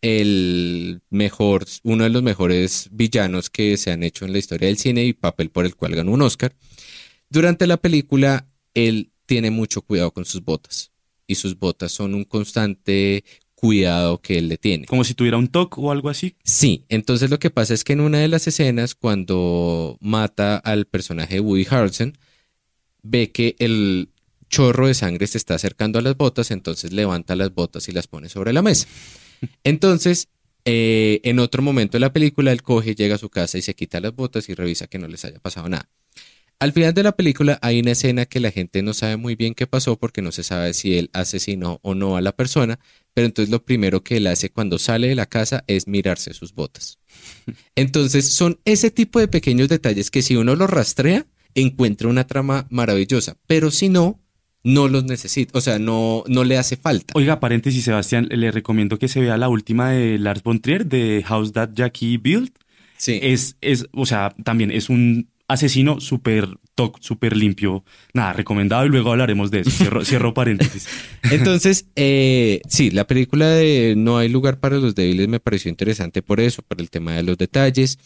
el mejor, uno de los mejores villanos que se han hecho en la historia del cine y papel por el cual ganó un Oscar. Durante la película, él tiene mucho cuidado con sus botas y sus botas son un constante cuidado que él le tiene. Como si tuviera un TOC o algo así. Sí, entonces lo que pasa es que en una de las escenas, cuando mata al personaje de Woody Harrelson, ve que el chorro de sangre se está acercando a las botas, entonces levanta las botas y las pone sobre la mesa. Entonces, eh, en otro momento de la película, él coge, llega a su casa y se quita las botas y revisa que no les haya pasado nada. Al final de la película hay una escena que la gente no sabe muy bien qué pasó porque no se sabe si él asesinó o no a la persona, pero entonces lo primero que él hace cuando sale de la casa es mirarse sus botas. Entonces son ese tipo de pequeños detalles que si uno los rastrea, encuentra una trama maravillosa, pero si no, no los necesita, o sea, no, no le hace falta. Oiga, paréntesis, Sebastián, le recomiendo que se vea la última de Lars von Trier, de House That Jackie Built. Sí. Es, es, o sea, también es un asesino súper toc, súper limpio. Nada, recomendado y luego hablaremos de eso. Cierro, cierro paréntesis. Entonces, eh, sí, la película de No hay lugar para los débiles me pareció interesante por eso, por el tema de los detalles.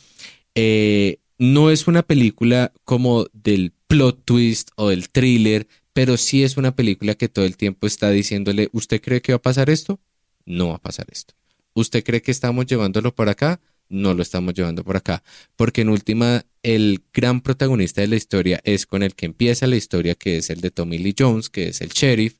Eh, no es una película como del plot twist o del thriller, pero sí es una película que todo el tiempo está diciéndole, ¿usted cree que va a pasar esto? No va a pasar esto. ¿Usted cree que estamos llevándolo por acá? No lo estamos llevando por acá. Porque en última, el gran protagonista de la historia es con el que empieza la historia, que es el de Tommy Lee Jones, que es el sheriff,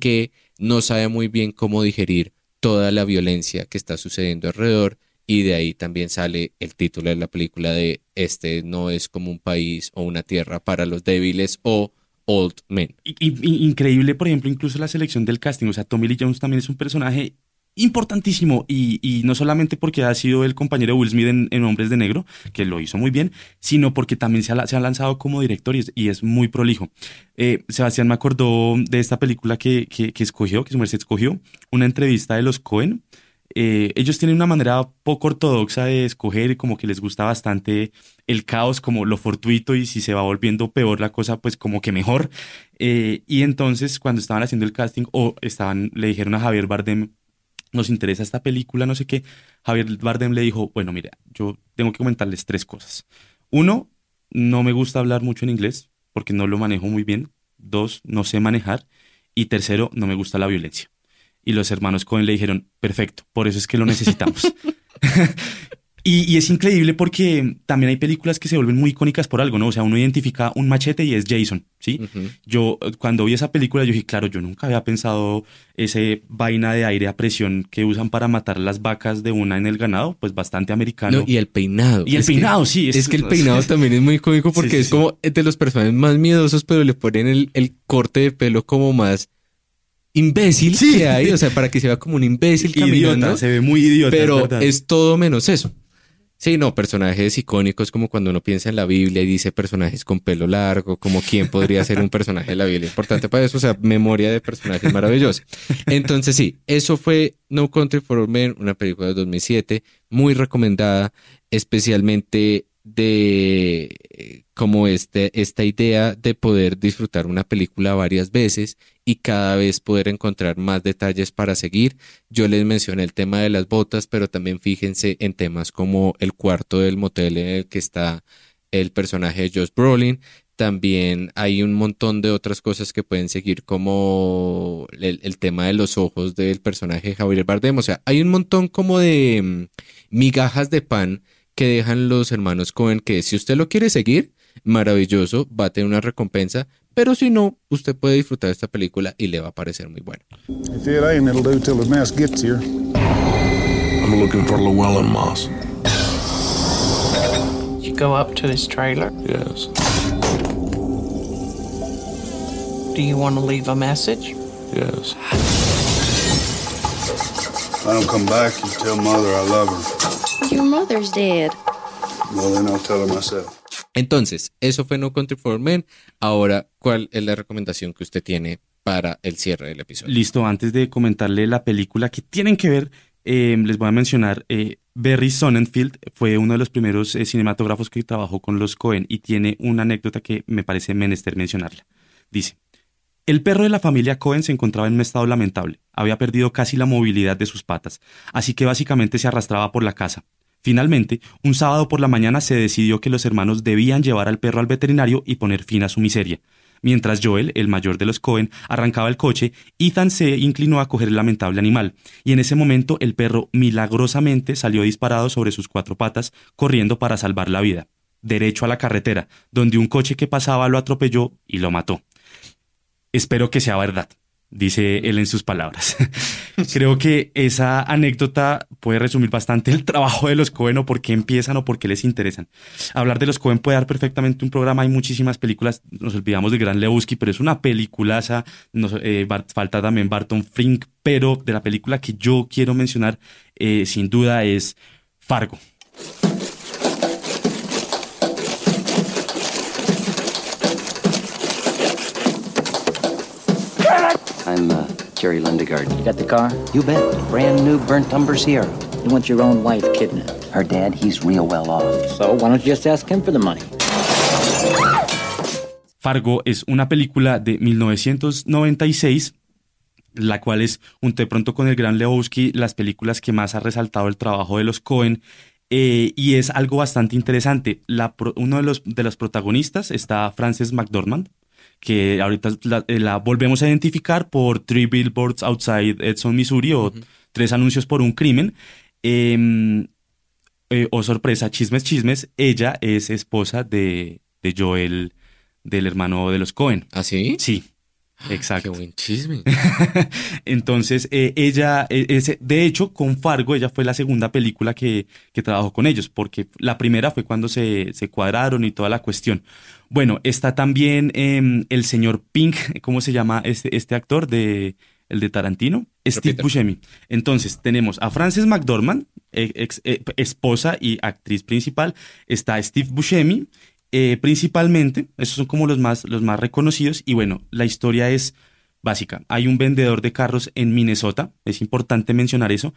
que no sabe muy bien cómo digerir toda la violencia que está sucediendo alrededor. Y de ahí también sale el título de la película de Este no es como un país o una tierra para los débiles o Old Men. Increíble, por ejemplo, incluso la selección del casting. O sea, Tommy Lee Jones también es un personaje importantísimo y, y no solamente porque ha sido el compañero Will Smith en, Hombres de Negro, que lo hizo muy bien, sino porque también se ha, se ha lanzado como director y es, muy prolijo. Eh, Sebastián me acordó de esta película que, que, que escogió, que su merced escogió, una entrevista de los Cohen. Eh, ellos tienen una manera poco ortodoxa de escoger como que les gusta bastante el caos, como lo fortuito y si se va volviendo peor la cosa, pues como que mejor. Eh, y entonces cuando estaban haciendo el casting o estaban, le dijeron a Javier Bardem, nos interesa esta película, no sé qué, Javier Bardem le dijo, bueno, mira, yo tengo que comentarles tres cosas. Uno, no me gusta hablar mucho en inglés porque no lo manejo muy bien. Dos, no sé manejar. Y tercero, no me gusta la violencia. Y los hermanos Cohen le dijeron, perfecto, por eso es que lo necesitamos. y, y es increíble porque también hay películas que se vuelven muy icónicas por algo, ¿no? O sea, uno identifica un machete y es Jason, ¿sí? Yo cuando vi esa película yo dije, claro, yo nunca había pensado ese vaina de aire a presión que usan para matar las vacas de una en el ganado, pues bastante americano. No, y el peinado. Y el Es que- peinado, sí. Es, que el peinado también es muy cómico porque Sí, sí, es sí. como de los personajes más miedosos, pero le ponen el, el corte de pelo como más imbécil que hay, o sea, para que se vea como un imbécil Idiota, caminando. se ve muy idiota, Pero es todo menos eso. Sí, no, personajes icónicos como cuando uno piensa en la Biblia y dice personajes con pelo largo, como quién podría ser un personaje de la Biblia. Importante para eso, o sea, memoria de personajes maravillosa. Entonces sí, eso fue No Country for Men, una película de 2007, muy recomendada, especialmente de eh, como este, esta idea de poder disfrutar una película varias veces y cada vez poder encontrar más detalles para seguir. Yo les mencioné el tema de las botas, pero también fíjense en temas como el cuarto del motel en el que está el personaje de Josh Brolin. También hay un montón de otras cosas que pueden seguir, como el, tema de los ojos del personaje de Javier Bardem. O sea, hay un montón como de mm, migajas de pan que dejan los hermanos Cohen que si usted lo quiere seguir, maravilloso, va a tener una recompensa, pero si no, usted puede disfrutar esta película y le va a parecer muy bueno. If it ain't, it'll do till the mess gets here. I'm looking for Llewellyn Moss. You go up to his trailer. Yes. Do you want to leave a message? Yes. If I don't come back, you tell mother I love her. Your mother's dead. Well, then I'll tell her myself. Entonces, eso fue No Country for Men. Ahora, ¿cuál es la recomendación que usted tiene para el cierre del episodio? Listo, antes de comentarle la película que tienen que ver, eh, les voy a mencionar, eh, Barry Sonnenfeld fue uno de los primeros eh, cinematógrafos que trabajó con los Cohen y tiene una anécdota que me parece menester mencionarla. Dice, el perro de la familia Cohen se encontraba en un estado lamentable, había perdido casi la movilidad de sus patas, así que básicamente se arrastraba por la casa. Finalmente, un sábado por la mañana se decidió que los hermanos debían llevar al perro al veterinario y poner fin a su miseria. Mientras Joel, el mayor de los Cohen, arrancaba el coche, Ethan se inclinó a coger el lamentable animal, y en ese momento el perro milagrosamente salió disparado sobre sus cuatro patas, corriendo para salvar la vida, derecho a la carretera, donde un coche que pasaba lo atropelló y lo mató. Espero que sea verdad, dice él en sus palabras. Creo que esa anécdota puede resumir bastante el trabajo de los Cohen o por qué empiezan o por qué les interesan. Hablar de los Cohen puede dar perfectamente un programa, hay muchísimas películas, nos olvidamos de Gran Lebowski, pero es una peliculaza, nos, eh, falta también Barton Frink, pero de la película que yo quiero mencionar eh, sin duda es Fargo. I'm uh, Jerry Lindegaard. You got the car? You bet. Brand new burnt umber Sierra. You want your own wife kidnapped? Her dad, he's real well off. So why don't you just ask him for the money? Fargo es una película de 1996, la cual es, junto de pronto con el Gran Lebowski, las películas que más ha resaltado el trabajo de los Cohen. eh, y es algo bastante interesante. La pro- uno de los, de los protagonistas está Frances McDormand, que ahorita la, eh, la volvemos a identificar por Three Billboards Outside Edson, Missouri, o Tres Anuncios por un Crimen. Em, eh, oh sorpresa, chismes, chismes, ella es esposa de, de Joel, del hermano de los Cohen. ¿Ah, sí? Sí, exacto. Qué buen chisme. Entonces, eh, ella, eh, ese- de hecho, con Fargo, ella fue la segunda película que, que trabajó con ellos, porque la primera fue cuando se, se cuadraron y toda la cuestión. Bueno, está también em, el señor Pink, ¿cómo se llama este, este actor de el de Tarantino? Steve Repita. Buscemi. Entonces, tenemos a Frances McDormand, eh, ex- eh, esposa y actriz principal. Está Steve Buscemi, eh, principalmente. Esos son como los más, los más reconocidos. Y bueno, la historia es básica. Hay un vendedor de carros en Minnesota, es importante mencionar eso,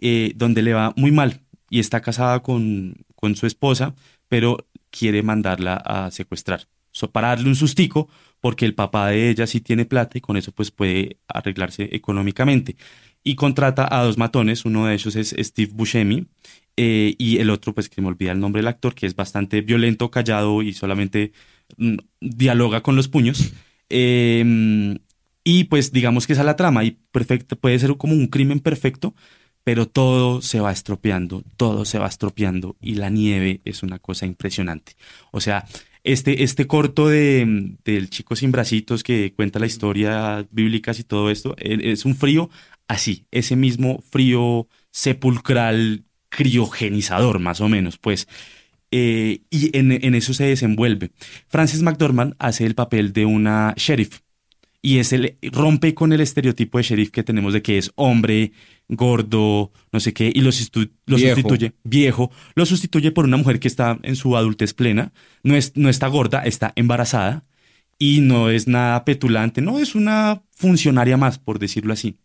eh, donde le va muy mal y está casada con, con su esposa, pero quiere mandarla a secuestrar. So, para darle un sustico, porque el papá de ella sí tiene plata y con eso pues puede arreglarse económicamente. Y contrata a dos matones, uno de ellos es Steve Buscemi eh, y el otro pues que me olvida el nombre del actor, que es bastante violento, callado y solamente mm, dialoga con los puños. Eh, y pues digamos que esa es la trama y perfecto, puede ser como un crimen perfecto, pero todo se va estropeando, todo se va estropeando y la nieve es una cosa impresionante. O sea, este, este corto de, del chico sin bracitos que cuenta la historia bíblicas y todo esto, eh, es un frío así, ese mismo frío sepulcral, criogenizador más o menos, pues. Eh, y en, en eso se desenvuelve. Frances McDormand hace el papel de una sheriff y es el, rompe con el estereotipo de sheriff que tenemos de que es hombre, gordo, no sé qué, y lo, lo Viejo. sustituye, viejo, lo sustituye por una mujer que está en su adultez plena, no, es, no está gorda, está embarazada y no es nada petulante, no es una funcionaria más, por decirlo así.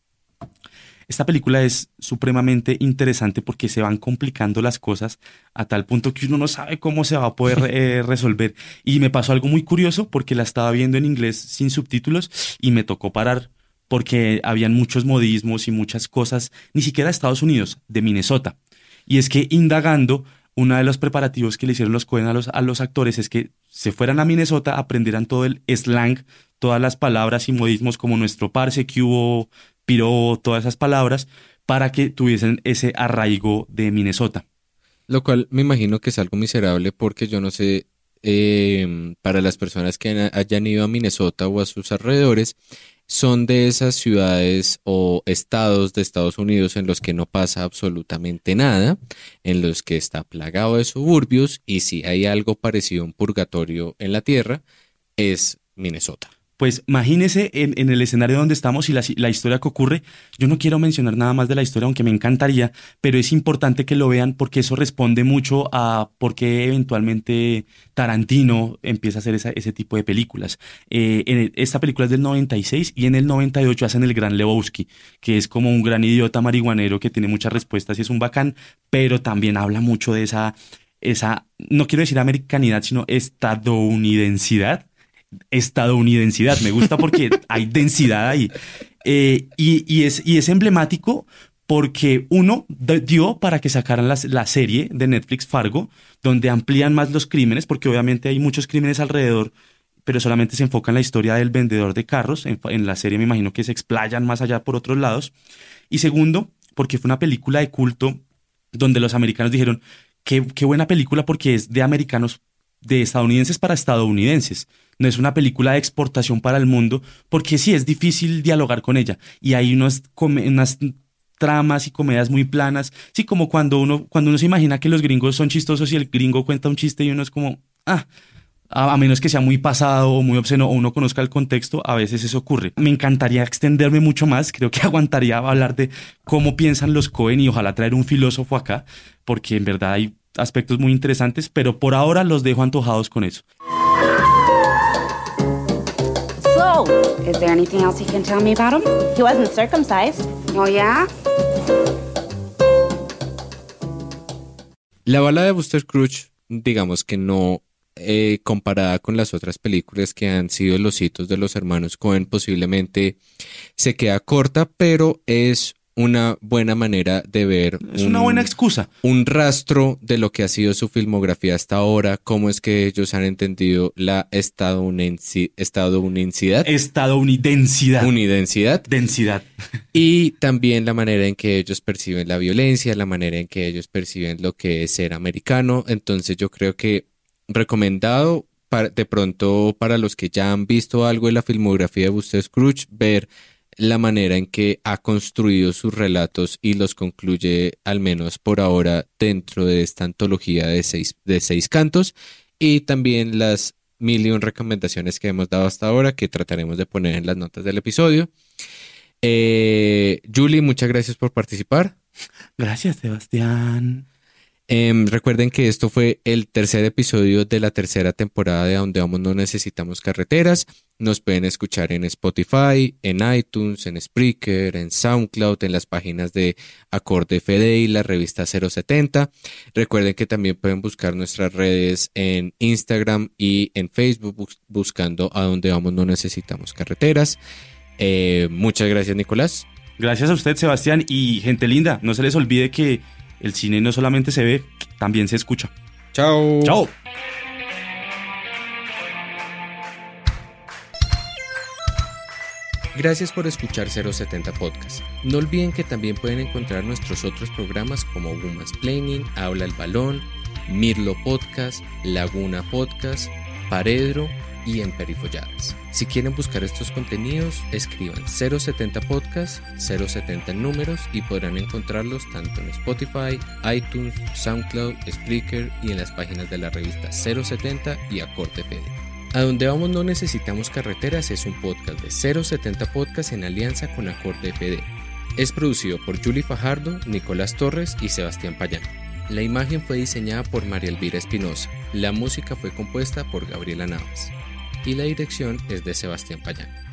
Esta película es supremamente interesante porque se van complicando las cosas a tal punto que uno no sabe cómo se va a poder eh, resolver. Y me pasó algo muy curioso porque la estaba viendo en inglés sin subtítulos y me tocó parar porque habían muchos modismos y muchas cosas, ni siquiera de Estados Unidos, de Minnesota. Y es que indagando, uno de los preparativos que le hicieron los Cohen a los, a los actores es que se fueran a Minnesota, aprendieran todo el slang, todas las palabras y modismos como nuestro parce, que hubo, piro, todas esas palabras, para que tuviesen ese arraigo de Minnesota. Lo cual me imagino que es algo miserable porque yo no sé, eh, para las personas que hayan ido a Minnesota o a sus alrededores, son de esas ciudades o estados de Estados Unidos en los que no pasa absolutamente nada, en los que está plagado de suburbios y si hay algo parecido a un purgatorio en la tierra, es Minnesota. Pues imagínese en, el escenario donde estamos y la, historia que ocurre. Yo no quiero mencionar nada más de la historia, aunque me encantaría, pero es importante que lo vean porque eso responde mucho a por qué eventualmente Tarantino empieza a hacer ese tipo de películas. Eh, esta película es del 96 y en el 98 hacen El Gran Lebowski, que es como un gran idiota marihuanero que tiene muchas respuestas y es un bacán, pero también habla mucho de esa, esa no quiero decir americanidad, sino estadounidensidad estadounidensidad. Me gusta porque hay densidad ahí. Eh, y, y es, y es emblemático porque uno dio para que sacaran las- la, serie de Netflix Fargo, donde amplían más los crímenes, porque obviamente hay muchos crímenes alrededor, pero solamente se enfoca en la historia del vendedor de carros. En, en la serie me imagino que se explayan más allá por otros lados. Y segundo, porque fue una película de culto donde los americanos dijeron, qué, qué buena película porque es de americanos, de estadounidenses para estadounidenses. No es una película de exportación para el mundo, porque sí es difícil dialogar con ella. Y hay unas tramas y comedias muy planas. Sí, como cuando uno, cuando uno se imagina que los gringos son chistosos y el gringo cuenta un chiste y uno es como, ah, a menos que sea muy pasado o muy obsceno o uno conozca el contexto, a veces eso ocurre. Me encantaría extenderme mucho más, creo que aguantaría hablar de cómo piensan los Cohen y ojalá traer un filósofo acá, porque en verdad hay aspectos muy interesantes, pero por ahora los dejo antojados con eso. Is there anything else you can tell me about him? He wasn't circumcised. Oh, yeah? La bala de Buster Scrooge, digamos que no eh, comparada con las otras películas que han sido los hitos de los hermanos Cohen, posiblemente se queda corta, pero es una buena manera de ver. Es una buena excusa. Un rastro de lo que ha sido su filmografía hasta ahora, cómo es que ellos han entendido la estadounidensi- estadounidensidad. Estadounidensidad. Unidensidad. Densidad. Y también la manera en que ellos perciben la violencia, la manera en que ellos perciben lo que es ser americano. Entonces yo creo que recomendado para- de pronto para los que ya han visto algo de la filmografía de Buster Scrooge, ver la manera en que ha construido sus relatos y los concluye, al menos por ahora, dentro de esta antología de seis, de seis cantos y también las mil y un recomendaciones que hemos dado hasta ahora que trataremos de poner en las notas del episodio. Eh, Julie, muchas gracias por participar. Gracias, Sebastián. Em, recuerden que esto fue el tercer episodio de la tercera temporada de Donde Vamos No Necesitamos Carreteras. Nos pueden escuchar en Spotify, en iTunes, en Spreaker, en SoundCloud, en las páginas de Acorde FD y la revista 070. Recuerden que también pueden buscar nuestras redes en Instagram y en Facebook bus- buscando a Donde Vamos No Necesitamos Carreteras. Eh, muchas gracias, Nicolás. Gracias a usted, Sebastián. Y gente linda, no se les olvide que el cine no solamente se ve, también se escucha. Chao. Chao. Gracias por escuchar 070 Podcast. No olviden que también pueden encontrar nuestros otros programas como Woman's Planning, Habla el Balón, Mirlo Podcast, Laguna Podcast, Paredro y Emperifolladas. Si quieren buscar estos contenidos, escriban 070 Podcast, 070 en números y podrán encontrarlos tanto en Spotify, iTunes, SoundCloud, Spreaker y en las páginas de la revista 070 y Acorte Fede. A donde vamos no necesitamos carreteras es un podcast de 070 Podcast en alianza con Acorde FD. Es producido por Julie Fajardo, Nicolás Torres y Sebastián Payán. La imagen fue diseñada por María Elvira Espinosa. La música fue compuesta por Gabriela Navas. Y la dirección es de Sebastián Payán.